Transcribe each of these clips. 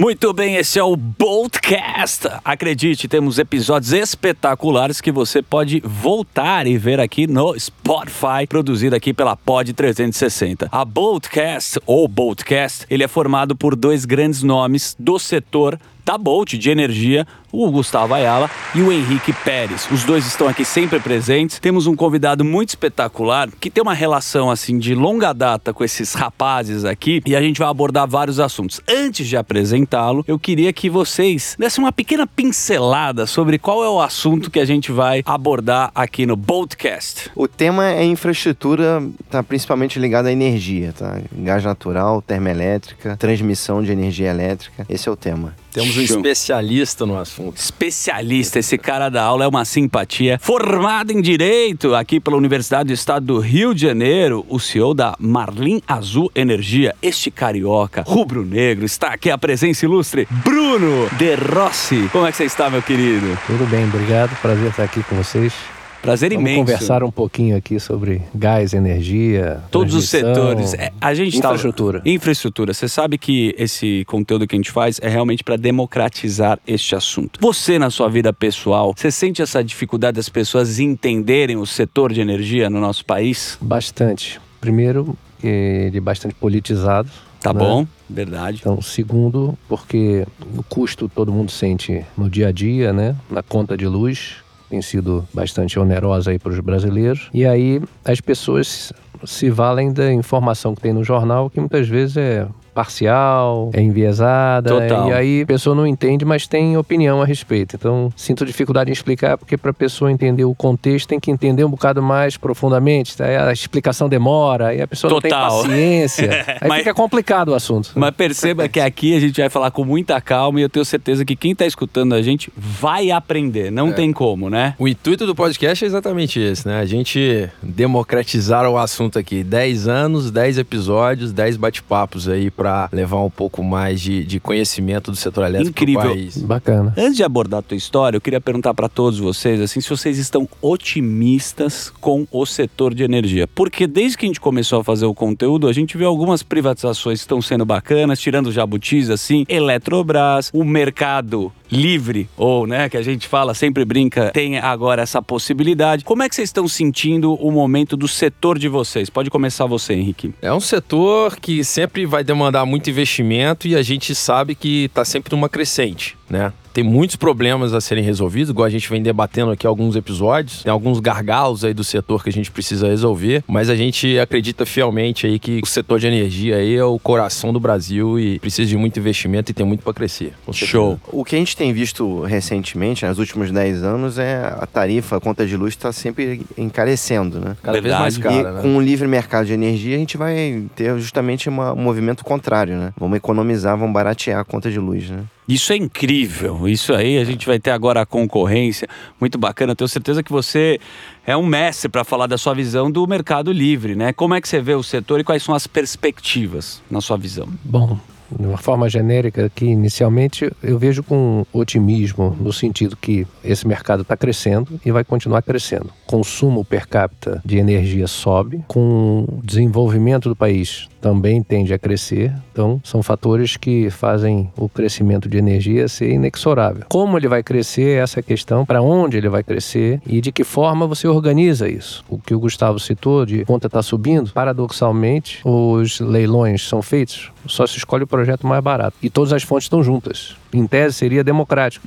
Muito bem, esse é o Boltcast. Acredite, temos episódios espetaculares que você pode voltar e ver aqui no Spotify, produzido aqui pela Pod 360. A Boltcast ou Boltcast, ele é formado por dois grandes nomes do setor da Bolt de energia, o Gustavo Ayala e o Henrique Pérez. Os dois estão aqui sempre presentes. Temos um convidado muito espetacular que tem uma relação assim de longa data com esses rapazes aqui e a gente vai abordar vários assuntos. Antes de apresentá-lo, eu queria que vocês dessem uma pequena pincelada sobre qual é o assunto que a gente vai abordar aqui no Boltcast. O tema é infraestrutura, tá principalmente ligado à energia, tá? Gás natural, termoelétrica, transmissão de energia elétrica. Esse é o tema. Temos um Show. especialista no assunto. Especialista, esse cara da aula é uma simpatia. Formado em Direito aqui pela Universidade do Estado do Rio de Janeiro, o CEO da Marlin Azul Energia, este carioca rubro-negro, está aqui a presença ilustre, Bruno De Rossi. Como é que você está, meu querido? Tudo bem, obrigado. Prazer estar aqui com vocês. Prazer Vamos imenso. conversar um pouquinho aqui sobre gás, energia, Todos os setores. É, a gente tá- infraestrutura. Infraestrutura. Você sabe que esse conteúdo que a gente faz é realmente para democratizar este assunto. Você, na sua vida pessoal, você sente essa dificuldade das pessoas entenderem o setor de energia no nosso país? Bastante. Primeiro, ele é bastante politizado. Tá né? bom? Verdade. Então, segundo, porque o custo todo mundo sente no dia a dia, né? Na conta de luz, tem sido bastante onerosa aí para os brasileiros. E aí as pessoas se valem da informação que tem no jornal, que muitas vezes é parcial, é enviesada, Total. e aí a pessoa não entende, mas tem opinião a respeito. Então, sinto dificuldade em explicar, porque para a pessoa entender o contexto, tem que entender um bocado mais profundamente, tá? A explicação demora, e a pessoa Total. não tem paciência. Aí Mas- fica complicado o assunto. Mas perceba que aqui a gente vai falar com muita calma e eu tenho certeza que quem tá escutando a gente vai aprender. Não tem como, né? O intuito do podcast é exatamente esse, né? A gente democratizar o assunto aqui. 10 anos, 10 episódios, 10 bate-papos aí pra levar um pouco mais de, de conhecimento do setor elétrico Incrível. país. Bacana. Antes de abordar a tua história, eu queria perguntar para todos vocês assim, se vocês estão otimistas com o setor de energia. Porque desde que a gente começou a fazer o conteúdo, a gente vê algumas privatizações que estão sendo bacanas, tirando jabutis assim, Eletrobras, o mercado livre, ou né, que a gente fala, sempre brinca, tem agora essa possibilidade. Como é que vocês estão sentindo o momento do setor de vocês? Pode começar você, Henrique. É um setor que sempre vai demandar muito investimento e a gente sabe que está sempre numa crescente, né? Tem muitos problemas a serem resolvidos, igual a gente vem debatendo aqui alguns episódios. Tem alguns gargalos aí do setor que a gente precisa resolver, mas a gente acredita fielmente aí que o setor de energia aí é o coração do Brasil e precisa de muito investimento e tem muito para crescer. Show. O que a gente tem visto recentemente, nos últimos 10 anos, é a tarifa, a conta de luz está sempre encarecendo, né? Cada vez mais Verdade. cara, e né? com o livre mercado de energia, a gente vai ter justamente uma- um movimento contrário, né? Vamos economizar, vamos baratear a conta de luz, né? Isso é incrível. Isso aí, a gente vai ter agora a concorrência. Muito bacana. Tenho certeza que você é um mestre para falar da sua visão do mercado livre, né? Como é que você vê o setor e quais são as perspectivas na sua visão? Bom, de uma forma genérica aqui, inicialmente, eu vejo com otimismo no sentido que esse mercado está crescendo e vai continuar crescendo. Consumo per capita de energia sobe, com o desenvolvimento do país também tende a crescer. Então, são fatores que fazem o crescimento de energia ser inexorável. Como ele vai crescer, essa é a questão, para onde ele vai crescer e de que forma você organiza isso. O que o Gustavo citou de conta está subindo, paradoxalmente, os leilões são feitos, só se escolhe o projeto mais barato. E todas as fontes estão juntas. Em tese, seria democrático.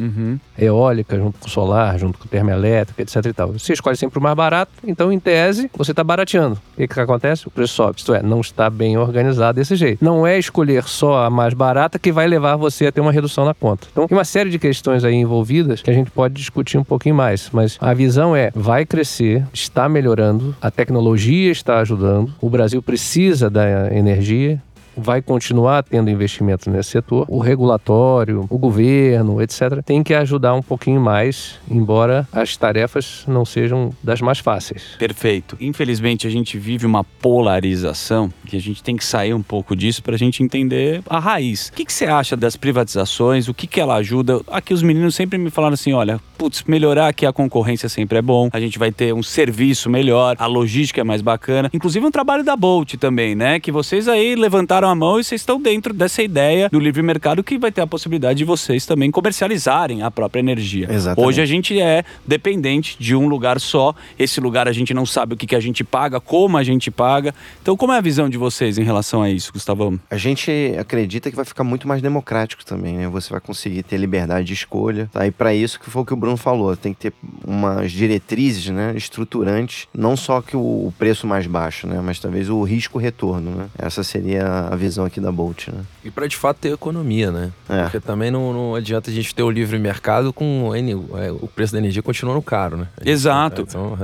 Eólica junto com solar, junto com termoelétrica, etc e tal. Você escolhe sempre o mais barato, então, em tese, você está barateando. O que, que acontece? O preço sobe. Isto é, não está bem organizado desse jeito. Não é escolher só a mais barata que vai levar você a ter uma redução na conta. Então, tem uma série de questões aí envolvidas que a gente pode discutir um pouquinho mais. Mas a visão é, vai crescer, está melhorando, a tecnologia está ajudando, o Brasil precisa da energia, vai continuar tendo investimento nesse setor. O regulatório, o governo, etc., tem que ajudar um pouquinho mais, embora as tarefas não sejam das mais fáceis. Perfeito. Infelizmente, a gente vive uma polarização que a gente tem que sair um pouco disso para a gente entender a raiz. O que, que você acha das privatizações? O que, que ela ajuda? Aqui os meninos sempre me falaram assim: olha, putz, melhorar que a concorrência sempre é bom, a gente vai ter um serviço melhor, a logística é mais bacana. Inclusive um trabalho da Bolt também, né? Que vocês aí levantaram a mão e vocês estão dentro dessa ideia do livre mercado que vai ter a possibilidade de vocês também comercializarem a própria energia. Exatamente. Hoje a gente é dependente de um lugar só. Esse lugar a gente não sabe o que, que a gente paga, como a gente paga. Então, como é a visão de vocês em relação a isso, Gustavão? A gente acredita que vai ficar muito mais democrático também, né? Você vai conseguir ter liberdade de escolha. Tá? E para isso que foi o que o Bruno falou, tem que ter umas diretrizes, né, estruturantes, não só que o preço mais baixo, né, mas talvez o risco retorno, né? Essa seria a visão aqui da Bolt, né? E para de fato ter economia, né? É. Porque também não, não adianta a gente ter o livre mercado com N- é, o preço da energia continuando caro, né? Exato. Então,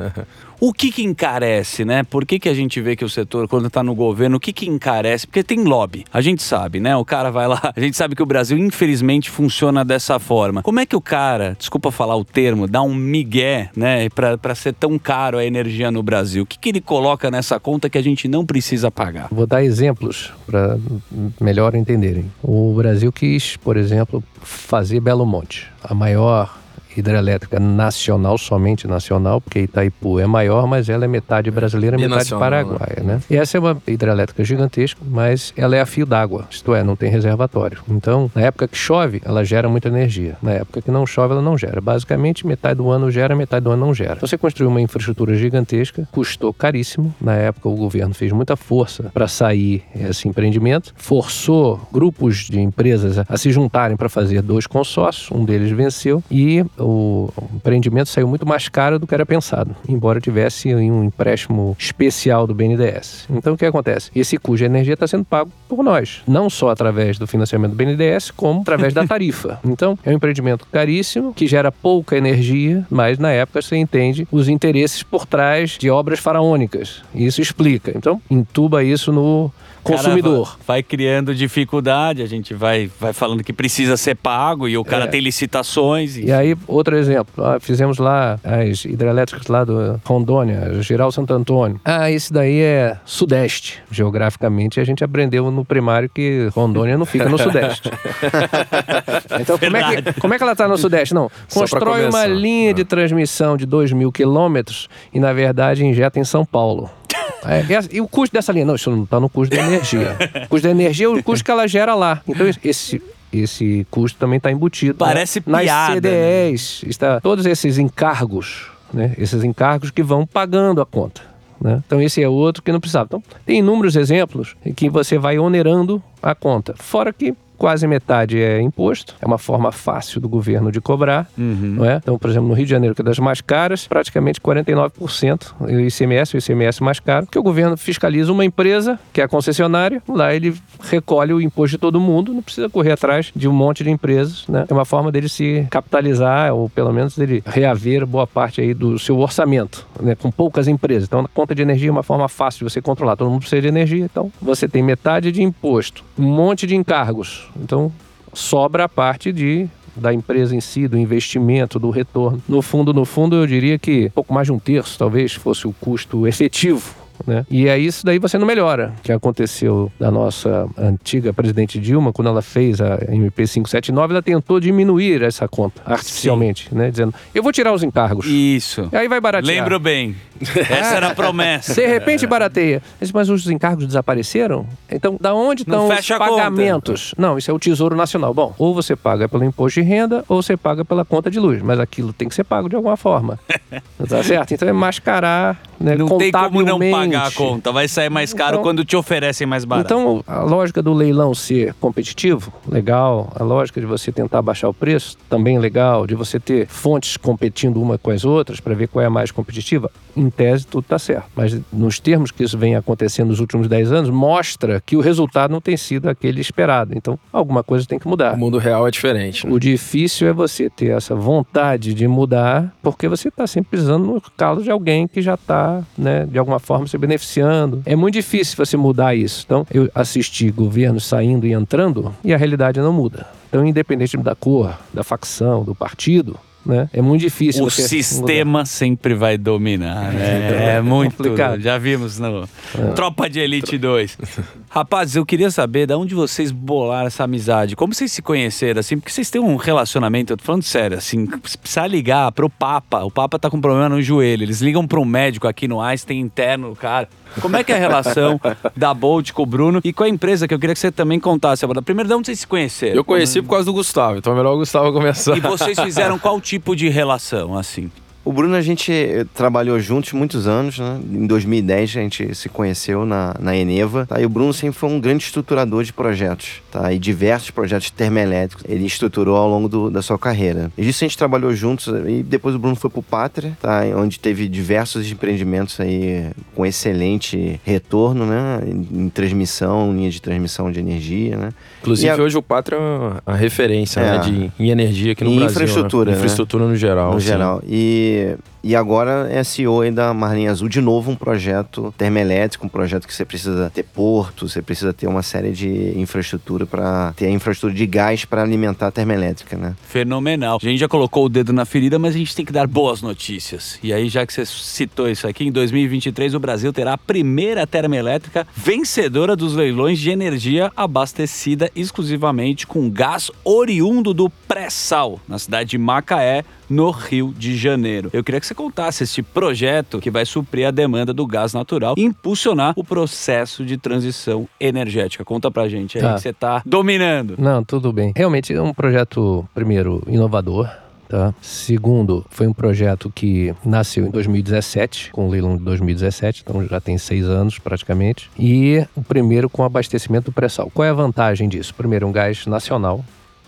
O que que encarece, né? Por que, que a gente vê que o setor, quando tá no governo, o que que encarece? Porque tem lobby. A gente sabe, né? O cara vai lá. A gente sabe que o Brasil, infelizmente, funciona dessa forma. Como é que o cara, desculpa falar o termo, dá um migué, né? Pra ser tão caro a energia no Brasil? O que que ele coloca nessa conta que a gente não precisa pagar? Vou dar exemplos para melhor entenderem. O Brasil quis, por exemplo, fazer Belo Monte, a maior hidrelétrica nacional, somente nacional, porque Itaipu é maior, mas ela é metade brasileira, metade Binacional, paraguaia, né? E essa é uma hidrelétrica gigantesca, mas ela é a fio d'água, isto é, não tem reservatório. Então, na época que chove, ela gera muita energia. Na época que não chove, ela não gera. Basicamente, metade do ano gera, metade do ano não gera. Você construiu uma infraestrutura gigantesca, custou caríssimo. Na época, o governo fez muita força para sair esse empreendimento, forçou grupos de empresas a se juntarem para fazer dois consórcios, um deles venceu e o empreendimento saiu muito mais caro do que era pensado, embora tivesse um empréstimo especial do BNDES. Então, o que acontece? Esse custo de energia está sendo pago por nós, não só através do financiamento do BNDES, como através da tarifa. Então, é um empreendimento caríssimo, que gera pouca energia, mas na época você entende os interesses por trás de obras faraônicas. Isso explica. Então, entuba isso no consumidor. Cara, vai criando dificuldade, a gente vai, vai falando que precisa ser pago e o cara É. tem licitações. E aí, outro exemplo, ah, fizemos lá as hidrelétricas lá do Rondônia, Geral Santo Antônio. Ah, esse daí é Sudeste. Geograficamente, a gente aprendeu no primário que Rondônia não fica no Sudeste. então, como é, que, como é que ela está no Sudeste? Não, constrói uma linha de transmissão de 2 mil quilômetros e, na verdade, injeta em São Paulo. É, e a- e o custo dessa linha? Não, isso não está no custo da energia. O custo da energia é o custo que ela gera lá. Então, esse, esse custo também está embutido né, Parece nas piada, CDEs. Está, todos esses encargos, né? esses encargos que vão pagando a conta. Né? Então, esse é outro que não precisava. Então, tem inúmeros exemplos em que você vai onerando a conta. Fora que quase metade é imposto, é uma forma fácil do governo de cobrar. Não é? Então, por exemplo, no Rio de Janeiro, que é das mais caras, praticamente 49% o ICMS, o ICMS mais caro, que o governo fiscaliza uma empresa, que é a concessionária, lá ele recolhe o imposto de todo mundo, não precisa correr atrás de um monte de empresas, né? É uma forma dele se capitalizar, ou pelo menos dele reaver boa parte aí do seu orçamento, né? Com poucas empresas. Então, a conta de energia é uma forma fácil de você controlar. Todo mundo precisa de energia, então você tem metade de imposto, um monte de encargos. Então, sobra a parte de da empresa em si, do investimento, do retorno. No fundo, no fundo, eu diria que pouco mais de um terço, talvez, fosse o custo efetivo. Né? E é isso daí você não melhora. O que aconteceu da nossa antiga presidente Dilma, quando ela fez a MP 579, ela tentou diminuir essa conta artificialmente, né? dizendo, eu vou tirar os encargos. Isso. E aí vai baratear. Lembro bem. Essa era a promessa. De repente barateia. Mas, os encargos desapareceram? Então, da onde estão os pagamentos? Não, isso é o Tesouro Nacional. Bom, ou você paga pelo imposto de renda, ou você paga pela conta de luz. Mas aquilo tem que ser pago de alguma forma. tá certo? Então é mascarar, né, Não tem como não pagar a conta. Vai sair mais caro Então- quando te oferecem mais barato. Então, a lógica do leilão ser competitivo, legal. A lógica de você tentar baixar o preço, também legal. De você ter fontes competindo uma com as outras para ver qual é a mais competitiva, em tese tudo está certo. Mas nos termos que isso vem acontecendo nos últimos 10 anos, mostra que o resultado não tem sido aquele esperado. Então, alguma coisa tem que mudar. O mundo real é diferente. né? O difícil é você ter essa vontade de mudar, porque você está sempre pisando no calo de alguém que já está, né, de alguma forma se beneficiando. É muito difícil você mudar isso. Então, eu assisti governos saindo e entrando e a realidade não muda. Então, independente da cor, da facção, do partido, né? É muito difícil. O sistema sempre vai dominar, né? É, muito complicado. Já vimos no Tropa de Elite 2. Rapazes, eu queria saber de onde vocês bolaram essa amizade. Como vocês se conheceram, assim? Porque vocês têm um relacionamento, eu tô falando sério, assim, se precisar ligar pro Papa, o Papa tá com problema no joelho, eles ligam pro médico aqui no Einstein interno, cara. Como é que é a relação da Bolt com o Bruno e com a empresa que eu queria que você também contasse agora? Primeiro, de onde vocês se conheceram? Eu conheci por causa do Gustavo, então é melhor o Gustavo começar. E vocês fizeram qual tipo de relação, assim? O Bruno, a gente eh, trabalhou juntos muitos anos, né? Em 2010 a gente se conheceu na, na Eneva. Tá? E o Bruno sempre foi um grande estruturador de projetos, tá? E diversos projetos termoelétricos ele estruturou ao longo do, da sua carreira. E disso a gente trabalhou juntos e depois o Bruno foi pro Pátria, tá? Onde teve diversos empreendimentos aí com excelente retorno, né? Em, transmissão, linha de transmissão de energia, né? Inclusive, E a- hoje o Pátria é a referência É. né, de, em energia aqui no Em Brasil. infraestrutura, Né? né? Infraestrutura no geral. no sim. geral. E, que e agora é CEO aí da Marinha Azul, de novo um projeto termoelétrico, um projeto que você precisa ter porto, você precisa ter uma série de infraestrutura para ter a infraestrutura de gás para alimentar a termoelétrica, né? Fenomenal. A gente já colocou o dedo na ferida, mas a gente tem que dar boas notícias. E aí, já que você citou isso aqui, em 2023 o Brasil terá a primeira termoelétrica vencedora dos leilões de energia abastecida exclusivamente com gás oriundo do pré-sal, na cidade de Macaé, no Rio de Janeiro. Eu queria que você contasse este projeto que vai suprir a demanda do gás natural e impulsionar o processo de transição energética. Conta pra gente aí Tá. que você tá dominando. Não, tudo bem. Realmente é um projeto, primeiro, inovador. Tá? Segundo, foi um projeto que nasceu em 2017, com o leilão de 2017, então já tem seis anos praticamente. E o primeiro com abastecimento do pré-sal. Qual é a vantagem disso? Primeiro, um gás nacional,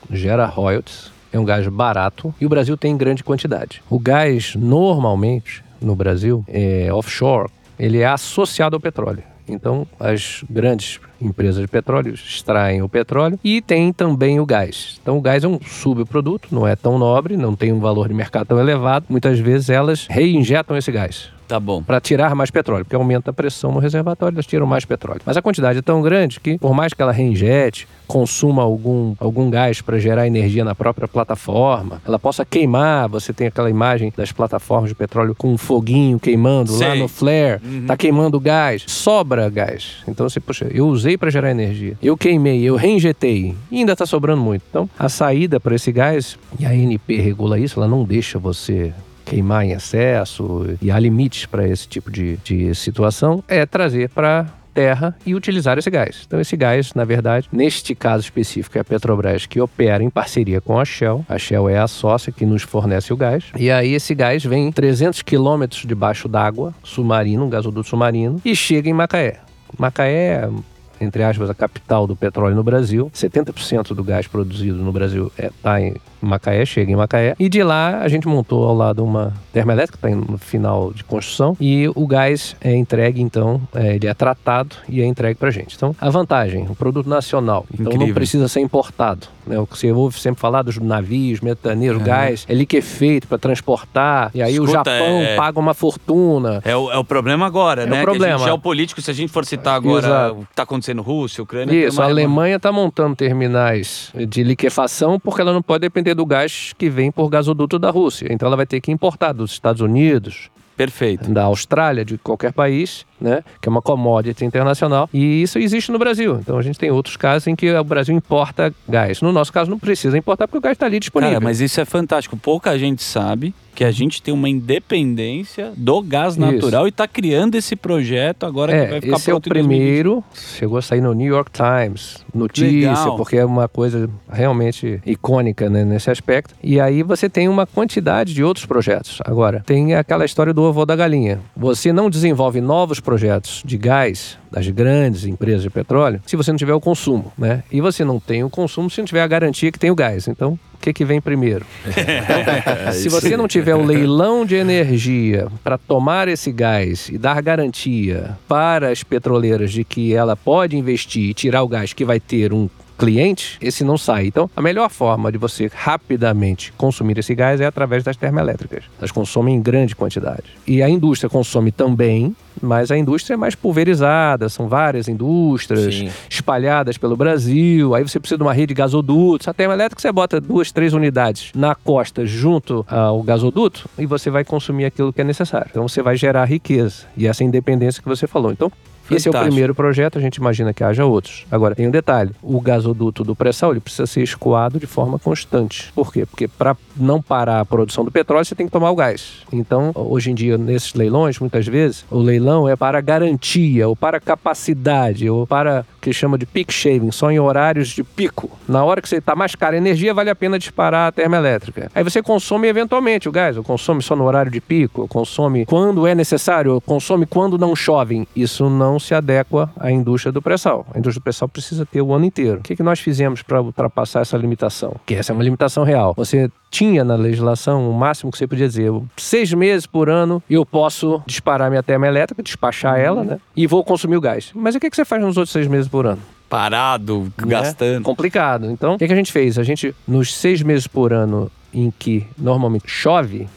gera royalties, é um gás barato e o Brasil tem em grande quantidade. O gás, normalmente, no Brasil, é offshore, ele é associado ao petróleo. Então, as grandes empresas de petróleo extraem o petróleo e tem também o gás. Então, o gás é um subproduto, não é tão nobre, não tem um valor de mercado tão elevado. Muitas vezes elas reinjetam esse gás Tá bom. para tirar mais petróleo, porque aumenta a pressão no reservatório, elas tiram mais petróleo. Mas a quantidade é tão grande que, por mais que ela reinjete, consuma algum, algum gás para gerar energia na própria plataforma, ela possa queimar. Você tem aquela imagem das plataformas de petróleo com um foguinho queimando lá Sei. no flare, tá queimando gás, sobra gás. Então você, poxa, eu usei para gerar energia, eu queimei, eu reinjetei e ainda está sobrando muito. Então a saída para esse gás, e a ANP regula isso, ela não deixa você queimar em excesso e há limites para esse tipo de, de situação, é trazer para terra e utilizar esse gás. Então esse gás, na verdade, neste caso específico é a Petrobras que opera em parceria com a Shell. A Shell é a sócia que nos fornece o gás. E aí esse gás vem 300 quilômetros debaixo d'água, submarino, um gasoduto submarino, e chega em Macaé. Macaé é, entre aspas, a capital do petróleo no Brasil. 70% do gás produzido no Brasil está em Macaé, chega em Macaé. E de lá a gente montou ao lado uma termoelétrica, está no final de construção. E o gás é entregue, então, é, ele é tratado e é entregue para a gente. Então, a vantagem, o produto nacional. Então Incrível. não precisa ser importado. Né? O que você ouve sempre falar dos navios, metaneiros, gás, é liquefeito para transportar. E aí o Escuta, Japão é- paga uma fortuna. É o, é o problema agora, É o né? Problema. geopolítico, se a gente for citar agora Exato. o que está acontecendo Rússia, Ucrânia... Isso, a Alemanha está montando terminais de liquefação porque ela não pode depender do gás que vem por gasoduto da Rússia. Então ela vai ter que importar dos Estados Unidos, Perfeito. da Austrália, de qualquer país, né? Que é uma commodity internacional. E isso existe no Brasil. Então a gente tem outros casos em que o Brasil importa gás. No nosso caso não precisa importar porque o gás está ali disponível. Cara, mas isso é fantástico. Pouca gente sabe que a gente tem uma independência do gás natural e está criando esse projeto agora que vai É, ficar esse é o pronto em 2020. primeiro. Chegou a sair no New York Times, notícia, Legal. porque é uma coisa realmente icônica né, nesse aspecto. E aí você tem uma quantidade de outros projetos. Agora, tem aquela história do ovo ou da galinha. Você não desenvolve novos projetos de gás das grandes empresas de petróleo se você não tiver o consumo, né? E você não tem o consumo se não tiver a garantia que tem o gás. Então, o que, que vem primeiro? Então, se você não tiver o leilão de energia para tomar esse gás e dar garantia para as petroleiras de que ela pode investir e tirar o gás que vai ter um cliente, esse não sai. Então, a melhor forma de você rapidamente consumir esse gás é através das termoelétricas. Elas consomem em grande quantidade. E a indústria consome também, mas a indústria é mais pulverizada, são várias indústrias Sim. espalhadas pelo Brasil. Aí você precisa de uma rede de gasodutos. A termoelétrica você bota duas, três unidades na costa junto ao gasoduto e você vai consumir aquilo que é necessário. Então você vai gerar riqueza e essa independência que você falou. Então esse é o Fantástico. primeiro projeto, a gente imagina que haja outros. Agora, tem um detalhe: o gasoduto do pré-sal ele precisa ser escoado de forma constante. Por quê? Porque para não parar a produção do petróleo, você tem que tomar o gás. Então, hoje em dia, nesses leilões, muitas vezes, o leilão é para garantia, ou para capacidade, ou para que chama de peak shaving, só em horários de pico. Na hora que você está mais cara a energia, vale a pena disparar a termoelétrica. Aí você consome eventualmente o gás, ou consome só no horário de pico, ou consome quando é necessário, ou consome quando não chove. Isso não se adequa à indústria do pré-sal. A indústria do pré-sal precisa ter o ano inteiro. O que, que nós fizemos para ultrapassar essa limitação? Que essa é uma limitação real. Você tinha na legislação o máximo que você podia dizer, seis meses por ano eu posso disparar minha termoelétrica, despachar ela, né? E vou consumir o gás. Mas o que, que você faz nos outros seis meses por ano? Parado, né? gastando. Complicado. Então, o que, que a gente fez? A gente, nos seis meses por ano em que normalmente chove,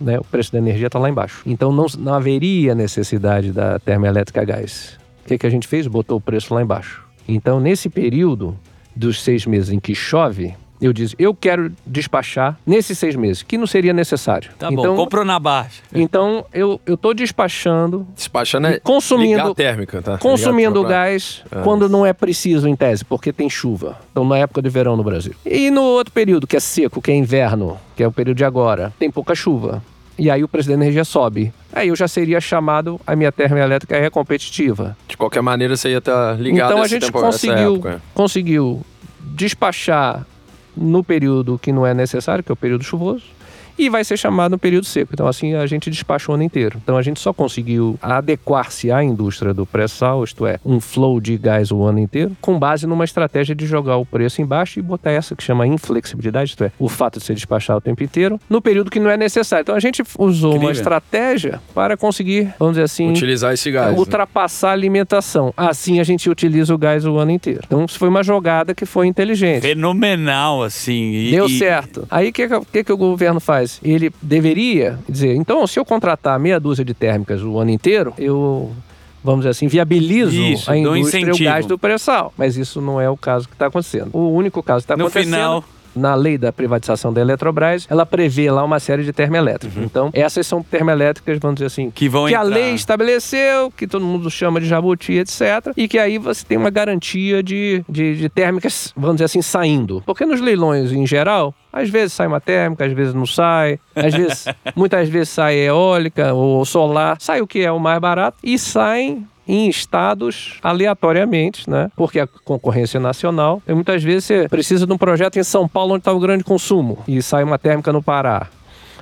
né, o preço da energia está lá embaixo. Então, não, não haveria necessidade da termoelétrica a gás. O que, que a gente fez? Botou o preço lá embaixo. Então, nesse período dos seis meses em que chove, eu disse, eu quero despachar nesses seis meses, que não seria necessário. Tá bom, então, comprou na baixa. então eu estou despachando Despachando é Consumindo- ligar a térmica, tá? consumindo Ligar pra- gás Ah, quando não é preciso em tese, porque tem chuva. Então, na época de verão no Brasil. E no outro período, que é seco, que é inverno, que é o período de agora, tem pouca chuva. E aí o preço da energia sobe. Aí eu já seria chamado, a minha termoelétrica é competitiva. De qualquer maneira, você ia estar ligado então a esse gente tempo- essa conseguiu, conseguiu despachar no período que não é necessário, que é o período chuvoso, e vai ser chamado no período seco. Então, assim, a gente despacha o ano inteiro. Então, a gente só conseguiu adequar-se à indústria do pré-sal, isto é, um flow de gás o ano inteiro, com base numa estratégia de jogar o preço embaixo e botar essa que chama inflexibilidade, isto é, o fato de ser despachado o tempo inteiro, no período que não é necessário. Então, a gente usou uma Incrível. estratégia para conseguir, vamos dizer assim, Utilizar esse gás. né? ultrapassar a alimentação. Assim a gente utiliza o gás o ano inteiro. Então isso foi uma jogada que foi inteligente. Fenomenal, assim. E- Deu e- certo. Aí o que, que que o governo faz? Ele deveria dizer, então se eu contratar meia dúzia de térmicas o ano inteiro, eu, vamos dizer assim, viabilizo Isso, a indústria e o gás do pré-sal. Mas isso não é o caso que está acontecendo. O único caso que está acontecendo... final- Na lei da privatização da Eletrobras, ela prevê lá uma série de termoelétricas. Então, essas são termoelétricas, vamos dizer assim, Uhum. Que vão que a entrar. lei estabeleceu, que todo mundo chama de jabuti, etc. E que aí você tem uma garantia de, de, de térmicas, vamos dizer assim, saindo. Porque nos leilões em geral, às vezes sai uma térmica, às vezes não sai. Às vezes, muitas vezes sai eólica ou solar. Sai o que é o mais barato e saem em estados aleatoriamente, né? Porque a concorrência é nacional. E muitas vezes você precisa de um projeto em São Paulo onde está o grande consumo e sai uma térmica no Pará.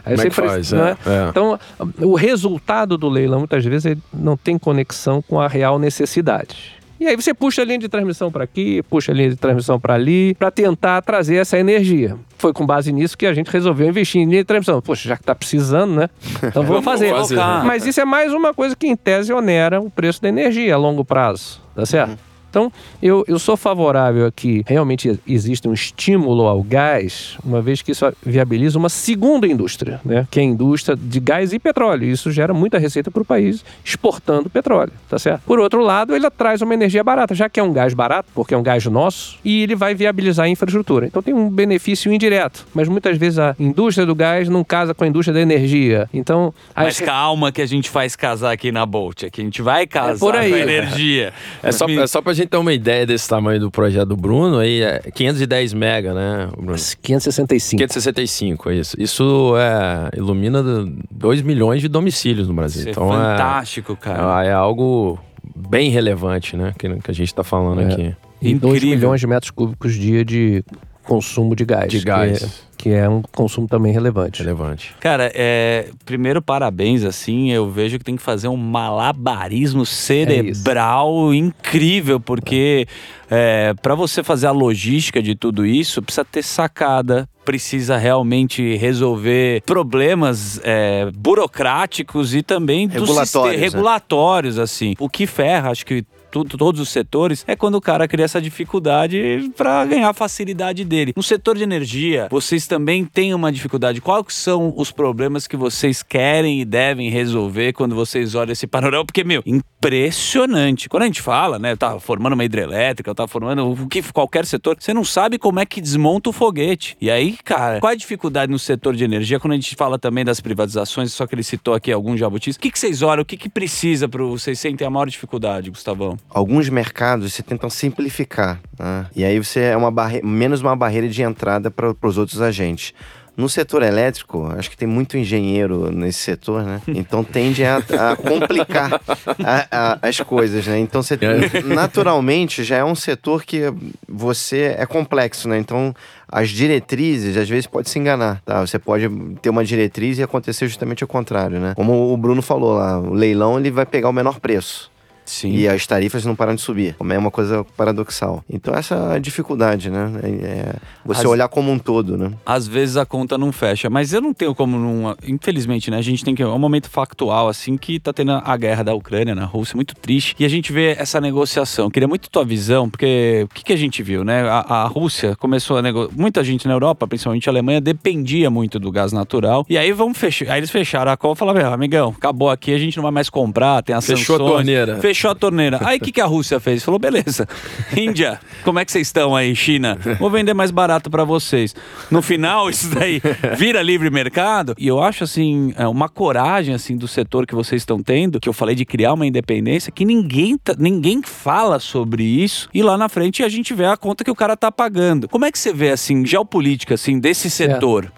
Aí Como é faz? né? É, é. Então, o resultado do leilão, muitas vezes, não tem conexão com a real necessidade. E aí você puxa a linha de transmissão para aqui, puxa a linha de transmissão para ali, para tentar trazer essa energia. Foi com base nisso que a gente resolveu investir em linha de transmissão. Poxa, já que está precisando, né? Então vamos fazer. fazer. Mas isso é mais uma coisa que, em tese, onera o preço da energia a longo prazo. Tá certo? Então, eu, eu sou favorável a que realmente exista um estímulo ao gás, uma vez que isso viabiliza uma segunda indústria, né? que é a indústria de gás e petróleo. Isso gera muita receita para o país exportando petróleo, tá certo? Por outro lado, ele traz uma energia barata, já que é um gás barato, porque é um gás nosso, e ele vai viabilizar a infraestrutura. Então tem um benefício indireto, mas muitas vezes a indústria do gás não casa com a indústria da energia. Então, Mas as- calma que a gente faz casar aqui na Bolt. Aqui a gente vai casar por aí. com a energia. É só, é só pra gente ter uma ideia desse tamanho do projeto do Bruno, aí é 510 mega, né, Bruno? 565. 565, é isso. Isso é, ilumina 2 milhões de domicílios no Brasil. Isso é então fantástico, cara. é, é algo bem relevante, né, que, que a gente tá falando É. aqui. E 2 Incrível. milhões de metros cúbicos dia de consumo de gás. De que gás. é- Que é, um consumo também relevante. Relevante. Cara, é, primeiro parabéns, assim, eu vejo que tem que fazer um malabarismo cerebral incrível, porque é, para você fazer a logística de tudo isso, precisa ter sacada, precisa realmente resolver problemas é, burocráticos e também Regulatórios, né? regulatórios, assim. O que ferra, acho que tu, todos os setores, é quando o cara cria essa dificuldade para ganhar a facilidade dele. No setor de energia, vocês também têm uma dificuldade. Quais são os problemas que vocês querem e devem resolver quando vocês olham esse panorama? Porque, meu, impressionante. Quando a gente fala, né, tá formando uma hidrelétrica, tá formando o que qualquer setor, você não sabe como é que desmonta o foguete. E aí, cara, qual é a dificuldade no setor de energia quando a gente fala também das privatizações, só que ele citou aqui alguns jabutis? O que, que vocês olham? O que, que precisa para vocês sentem a maior dificuldade, Gustavão? Alguns mercados você tentam simplificar, né? E aí você é uma barre... menos uma barreira de entrada para os outros agentes. No setor elétrico, acho que tem muito engenheiro nesse setor, né? Então tende a, a complicar a, a, as coisas, né? Então você, naturalmente já é um setor que você é complexo, né? Então as diretrizes às vezes pode se enganar, tá? Você pode ter uma diretriz e acontecer justamente o contrário, né? Como o Bruno falou lá, o leilão ele vai pegar o menor preço. Sim. E as tarifas não param de subir. É uma coisa paradoxal. Então, essa é a dificuldade, né? É você As- olhar como um todo, né? Às vezes a conta não fecha, mas eu não tenho como não. Infelizmente, né? A gente tem que. É um momento factual, assim, que tá tendo a guerra da Ucrânia na Rússia, muito triste. E a gente vê essa negociação. Queria muito tua visão, porque o que, que a gente viu, né? A, a Rússia começou a negociar. Muita gente na Europa, principalmente a Alemanha, dependia muito do gás natural. E aí vamos fechar. Aí eles fecharam a conta e falaram: "Meu, amigão, acabou aqui, a gente não vai mais comprar, tem as Fechou a sanções." torneira. Fechou a torneira. Aí o que, que a Rússia fez? Falou: beleza. Índia, como é que vocês estão aí, China? Vou vender mais barato pra vocês. No final, isso daí vira livre mercado. E eu acho, assim, é, uma coragem, assim, do setor que vocês estão tendo, que eu falei de criar uma independência, que ninguém, tá- ninguém fala sobre isso. E lá na frente a gente vê a conta que o cara tá pagando. Como é que você vê, assim, geopolítica, assim, desse setor?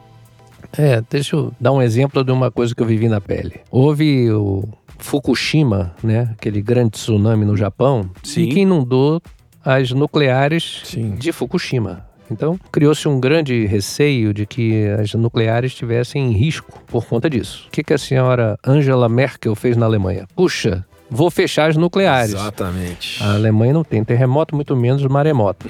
É, deixa eu dar um exemplo de uma coisa que eu vivi na pele. Houve o Fukushima, né? Aquele grande tsunami no Japão, Sim. e que inundou as nucleares Sim. de Fukushima. Então, criou-se um grande receio de que as nucleares estivessem em risco por conta disso. O que, que a senhora Angela Merkel fez na Alemanha? Puxa, vou fechar as nucleares. Exatamente. A Alemanha não tem terremoto, muito menos maremoto.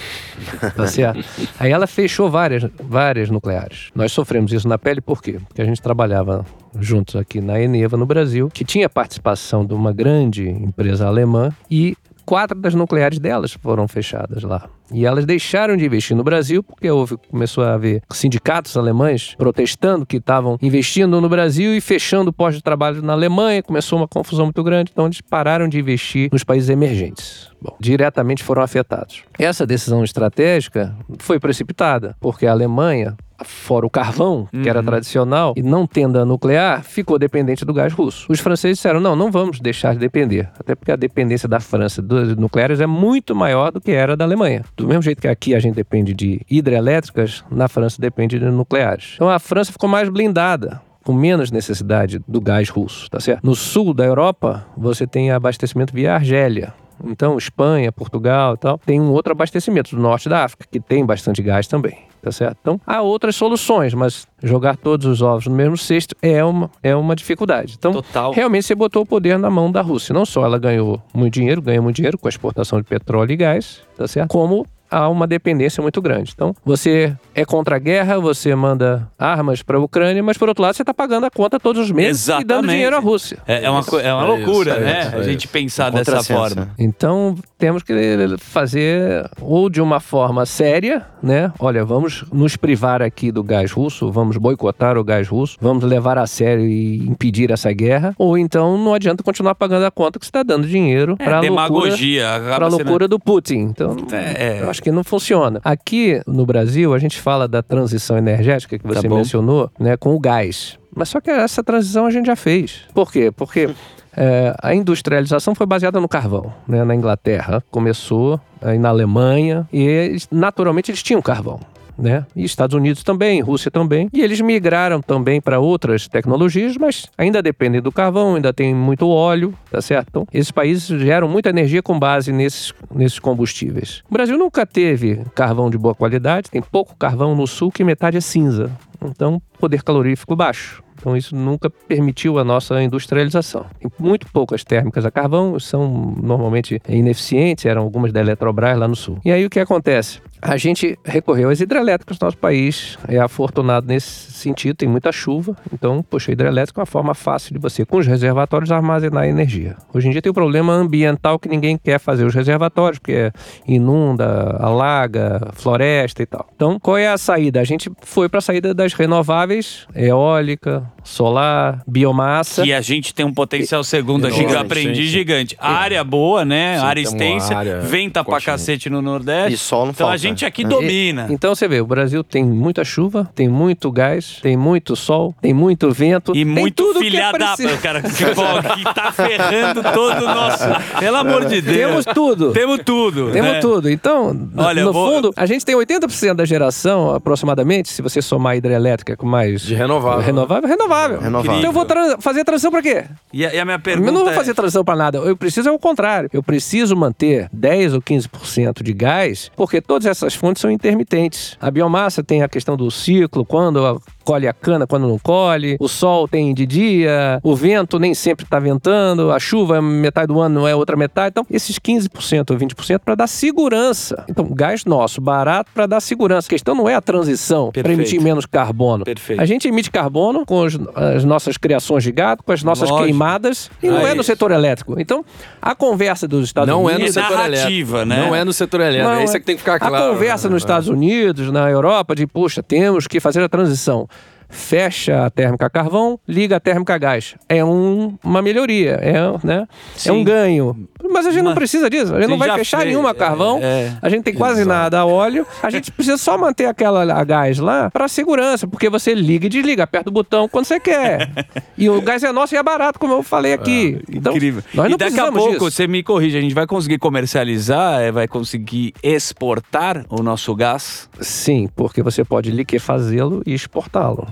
Tá certo? Aí ela fechou várias, várias nucleares. Nós sofremos isso na pele por quê? Porque a gente trabalhava juntos aqui na Eneva, no Brasil, que tinha participação de uma grande empresa alemã e quatro das nucleares delas foram fechadas lá. E elas deixaram de investir no Brasil porque houve, começou a haver sindicatos alemães protestando que estavam investindo no Brasil e fechando postos de trabalho na Alemanha. Começou uma confusão muito grande, então eles pararam de investir nos países emergentes. Bom, diretamente foram afetados. Essa decisão estratégica foi precipitada, porque a Alemanha, fora o carvão, que era tradicional, e não tendo a nuclear, ficou dependente do gás russo. Os franceses disseram: não, não vamos deixar de depender. Até porque a dependência da França dos nucleares é muito maior do que era da Alemanha. Do mesmo jeito que aqui a gente depende de hidrelétricas, na França depende de nucleares. Então a França ficou mais blindada com menos necessidade do gás russo, tá certo? No sul da Europa, você tem abastecimento via Argélia. Então, Espanha, Portugal e tal, tem um outro abastecimento do norte da África, que tem bastante gás também, tá certo? Então, há outras soluções, mas jogar todos os ovos no mesmo cesto é uma, é uma dificuldade. Então, Total. realmente você botou o poder na mão da Rússia. Não só ela ganhou muito dinheiro, ganha muito dinheiro com a exportação de petróleo e gás, tá certo? Como há uma dependência muito grande. Então, você é contra a guerra, você manda armas para a Ucrânia, mas por outro lado, você está pagando a conta todos os meses e dando Exatamente. dinheiro à Rússia. É, é uma, é uma É loucura, isso, é né? isso, a é gente isso. pensar Um dessa forma. né? Então, temos que fazer ou de uma forma séria, né? Olha, vamos nos privar aqui do gás russo, vamos boicotar o gás russo, vamos levar a sério e impedir essa guerra, ou então não adianta continuar pagando a conta que você está dando dinheiro É, para a loucura demagogia. para a sendo- loucura do Putin. Então, É, é. eu acho que não funciona. Aqui no Brasil, a gente fala da transição energética que você Tá mencionou, né, com o gás. Mas só que essa transição a gente já fez. Por quê? Porque é, a industrialização foi baseada no carvão, né, na Inglaterra. Começou aí na Alemanha e naturalmente eles tinham carvão. Né? E Estados Unidos também, Rússia também. E eles migraram também para outras tecnologias, mas ainda dependem do carvão, ainda tem muito óleo, tá certo? Então, esses países geram muita energia com base nesses, nesses combustíveis. O Brasil nunca teve carvão de boa qualidade, tem pouco carvão no sul, que metade é cinza. Então, poder calorífico baixo. Então, isso nunca permitiu a nossa industrialização. Tem muito poucas térmicas a carvão, são normalmente ineficientes, eram algumas da Eletrobras lá no sul. E aí o que acontece? a gente recorreu às hidrelétricas. Nosso país é afortunado nesse sentido, tem muita chuva. Então, poxa, hidrelétrica é uma forma fácil de você, com os reservatórios, armazenar energia. Hoje em dia tem o um problema ambiental que ninguém quer fazer os reservatórios, porque inunda, alaga, floresta e tal. Então, qual é a saída? A gente foi para a saída das renováveis, eólica, now. Solar, biomassa. E a gente tem um potencial segundo aqui que eu aprendi gigante. Área boa, né? Sim, área extensa, área venta pra cacete no Nordeste. E sol não Então falta. a gente aqui domina. E, então você vê, o Brasil tem muita chuva, tem muito gás, tem muito sol, tem muito vento. E tem muito tudo filha que é cara que, que tá ferrando todo o nosso... Pelo amor de Deus. Temos tudo. Temos tudo. Temos né? tudo. Então, Olha, no vou- fundo, a gente tem 80% da geração, aproximadamente, se você somar a hidrelétrica com mais... De renovável. Renovável, renovável. Renovável. Então eu vou fazer a transição pra quê? E a, e a minha pergunta Eu não vou é- fazer transição para nada. Eu preciso é o contrário. Eu preciso manter 10 ou 15% de gás, porque todas essas fontes são intermitentes. A biomassa tem a questão do ciclo, quando a- colhe a cana, quando não colhe. O sol tem de dia, o vento nem sempre está ventando, a chuva metade do ano não é outra metade. Então, esses 15% ou 20% para dar segurança. Então, gás nosso, barato para dar segurança. A questão não é a transição para emitir menos carbono. Perfeito. A gente emite carbono com os- as nossas criações de gado, com as nossas Lógico. queimadas, e não Ah, é no setor elétrico. Então, a conversa dos Estados Não é no Unidos. setor narrativa, elétrico. né? Não é no setor elétrico. Não, é isso que tem que ficar claro. A conversa nos né? Estados Unidos, na Europa, de, puxa, temos que fazer a transição. Fecha a térmica a carvão, liga a térmica a gás. É um- uma melhoria, é, né? Sim. é um ganho. Mas a gente não Mas- precisa disso. A gente não vai fechar fez, nenhuma a é, carvão. é. A gente tem quase nada a óleo. A gente precisa só manter aquela a gás lá para segurança, porque você liga e desliga, aperta o botão quando você quer. e o gás é nosso e é barato, como eu falei aqui. então, Incrível. Nós não e daqui a pouco, disso. você me corrige, a gente vai conseguir comercializar, é, vai conseguir exportar o nosso gás? Sim, porque você pode liquefazê-lo e exportá-lo.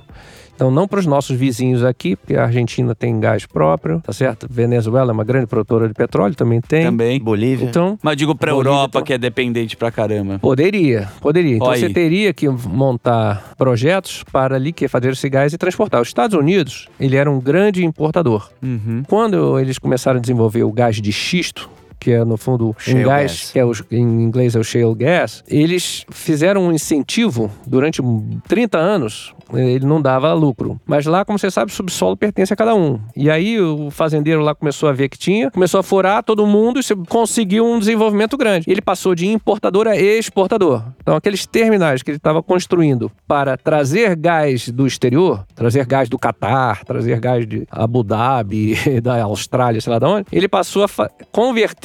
Então, não para os nossos vizinhos aqui, porque a Argentina tem gás próprio, tá certo? Venezuela é uma grande produtora de petróleo, também tem. Também. Bolívia. Então, Mas digo pra Bolívia, Europa, então. que é dependente pra caramba. poderia, poderia. Então, Ó você teria que montar projetos para liquefazer esse gás e transportar. Os Estados Unidos, ele era um grande importador. Uhum. Quando eles começaram a desenvolver o gás de xisto, que é no fundo Shale um gás, gas. que é o, em inglês é o shale gas, eles fizeram um incentivo durante 30 anos. Ele não dava lucro. Mas lá, como você sabe, o subsolo pertence a cada um. E aí o fazendeiro lá começou a ver que tinha, começou a furar todo mundo e se- conseguiu um desenvolvimento grande. Ele passou de importador a exportador. Então, aqueles terminais que ele estava construindo para trazer gás do exterior, trazer gás do Catar, trazer gás de Abu Dhabi, da Austrália, sei lá de onde, ele passou a fa-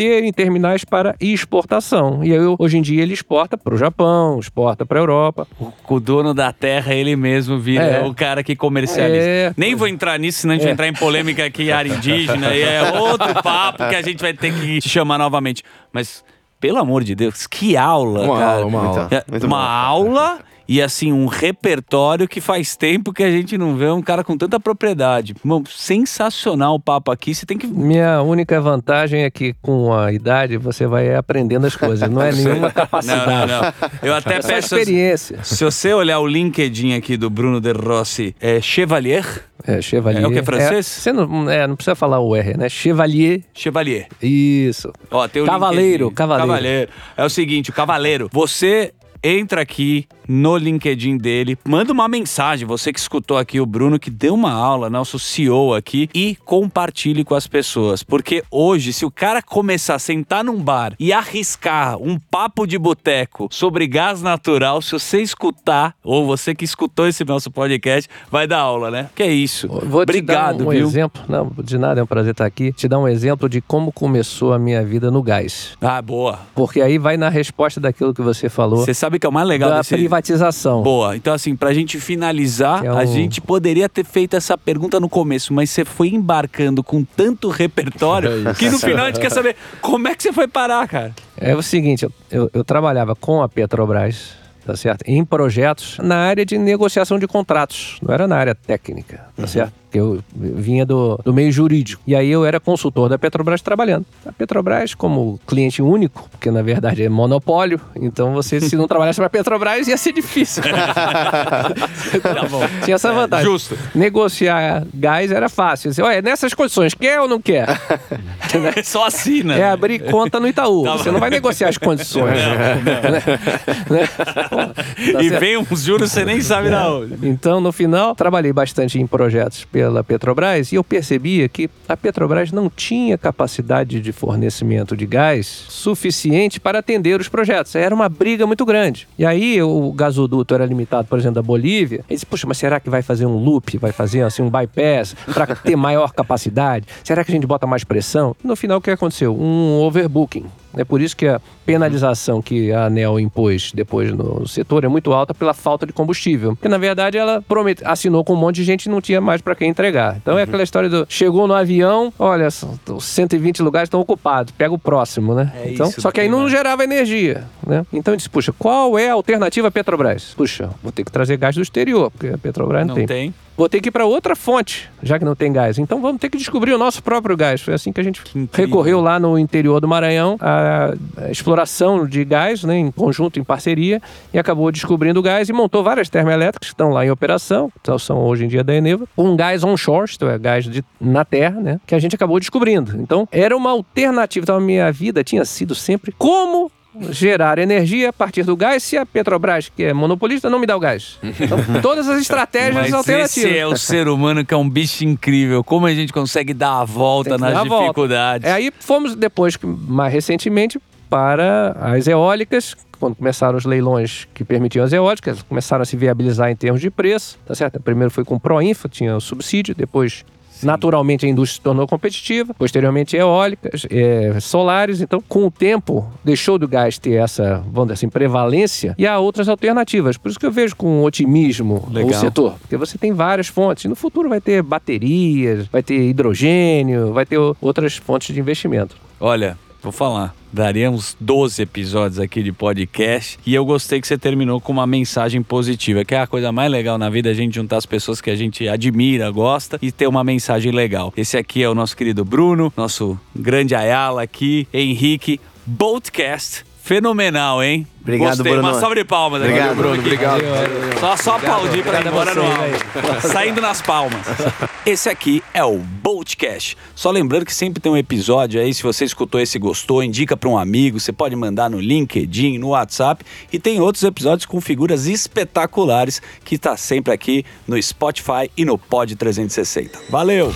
em terminais para exportação. E aí, hoje em dia, ele exporta para o Japão, exporta para a Europa. O dono da terra, ele mesmo vira É. o cara que comercializa. É. Nem vou entrar nisso, senão a gente É. vai entrar em polêmica aqui, área indígena, e é outro papo que a gente vai ter que te chamar novamente. Mas, pelo amor de Deus, que aula, Uma cara. aula, uma aula. É, muito uma bom. aula e assim um repertório que faz tempo que a gente não vê um cara com tanta propriedade. Irmão, sensacional o papo aqui. Você tem que Minha única vantagem é que com a idade você vai aprendendo as coisas. Não é nenhuma não, não, capacidade. não. Eu até É peço experiência. Se você olhar o LinkedIn aqui do Bruno De Rossi, é Chevalier, É, Chevalier. É o que é francês? você não, é, não precisa falar o R, né? Chevalier. Chevalier. Isso. Ó, tem o Cavaleiro, cavaleiro. Cavaleiro. É o seguinte, o cavaleiro, você entra aqui no LinkedIn dele, manda uma mensagem, você que escutou aqui o Bruno, que deu uma aula, nosso CEO aqui, e compartilhe com as pessoas. Porque hoje, se o cara começar a sentar num bar e arriscar um papo de boteco sobre gás natural, se você escutar, ou você que escutou esse nosso podcast, vai dar aula, né? Que é isso. Vou Obrigado, te dar um viu? exemplo. Não, de nada, é um prazer estar aqui. Te dar um exemplo de como começou a minha vida no gás. Ah, boa. Porque aí vai na resposta daquilo que você falou Você sabe que é o mais legal da desse... privatização. Boa. Então, assim, pra gente finalizar, é a um- gente poderia ter feito essa pergunta no começo, mas você foi embarcando com tanto repertório É que no final a gente quer saber como é que você foi parar, cara. É o seguinte, eu, eu- eu trabalhava com a Petrobras, tá certo? Em projetos na área de negociação de contratos, não era na área técnica, tá certo? Que eu vinha do, do meio jurídico. E aí eu era consultor da Petrobras trabalhando. A Petrobras, como cliente único, porque na verdade é monopólio, então você, se não trabalhasse para a Petrobras, ia ser difícil. Tá bom. Tinha essa vantagem. Justo. Negociar gás era fácil. Você, olha, nessas condições, quer ou não quer? Só assina. É abrir conta no Itaú. Tá Você bom. não vai negociar as condições. Né? Pô, tá E certo. vem uns juros você nem sabe da onde. Então, no final, trabalhei bastante em projetos pela Petrobras e eu percebia que a Petrobras não tinha capacidade de fornecimento de gás suficiente para atender os projetos. Era uma briga muito grande. E aí, o gasoduto era limitado, por exemplo, da Bolívia. Ele disse, puxa, mas será que vai fazer um loop, vai fazer assim um bypass para ter maior capacidade? Será que a gente bota mais pressão? No final, o que aconteceu? Um overbooking. É por isso que a penalização que a ANEL impôs depois no setor é muito alta pela falta de combustível. Porque, na verdade, ela promete, assinou com um monte de gente e não tinha mais para quem entregar. Então é aquela história do chegou no avião, olha, os 120 lugares estão ocupados, pega o próximo, né? É então, isso só que aí que não vai. gerava energia, né? Então eu disse, puxa, qual é a alternativa à Petrobras? Puxa, vou ter que trazer gás do exterior, porque a Petrobras não, Não tem. Vou ter que ir para outra fonte, já que não tem gás. Então vamos ter que descobrir o nosso próprio gás. Foi assim que a gente incrível. recorreu lá no interior do Maranhão à à exploração de gás, né, em conjunto, em parceria, e acabou descobrindo o gás e montou várias termoelétricas que estão lá em operação, então são hoje em dia da Eneva, com gás onshore, isto é, gás de, na terra, né, que a gente acabou descobrindo. Então era uma alternativa. Então a minha vida tinha sido sempre como gerar energia a partir do gás se a Petrobras, que é monopolista, não me dá o gás. Então, todas as estratégias Mas alternativas. esse é o ser humano que é um bicho incrível. Como a gente consegue dar a volta que nas a volta. dificuldades. É, aí fomos depois, mais recentemente, para as eólicas, quando começaram os leilões que permitiam as eólicas, começaram a se viabilizar em termos de preço, tá certo? Primeiro foi com o Proinfa, tinha o subsídio, depois Naturalmente a indústria se tornou competitiva, posteriormente eólicas, é, solares. Então, com o tempo, deixou do gás ter essa, vamos dizer assim, prevalência e há outras alternativas. Por isso que eu vejo com otimismo Legal. o setor, porque você tem várias fontes. No futuro vai ter baterias, vai ter hidrogênio, vai ter outras fontes de investimento. Olha, vou falar. Daríamos 12 episódios aqui de podcast e eu gostei que você terminou com uma mensagem positiva, que é a coisa mais legal na vida, a gente juntar as pessoas que a gente admira, gosta e ter uma mensagem legal. Esse aqui é o nosso querido Bruno, nosso grande Ayala aqui, Henrique, Boatcast. Fenomenal, hein? Obrigado, Gostei. Bruno. Uma salva de palmas. aqui. Obrigado, Bruno. Obrigado. Só, só aplaudir pra ir embora no você, alto. Saindo nas palmas. Esse aqui é o Boatcast. Só lembrando que sempre tem um episódio aí, se você escutou esse e gostou, indica para um amigo, você pode mandar no LinkedIn, no WhatsApp e tem outros episódios com figuras espetaculares que tá sempre aqui no Spotify e no Pod 360. Valeu!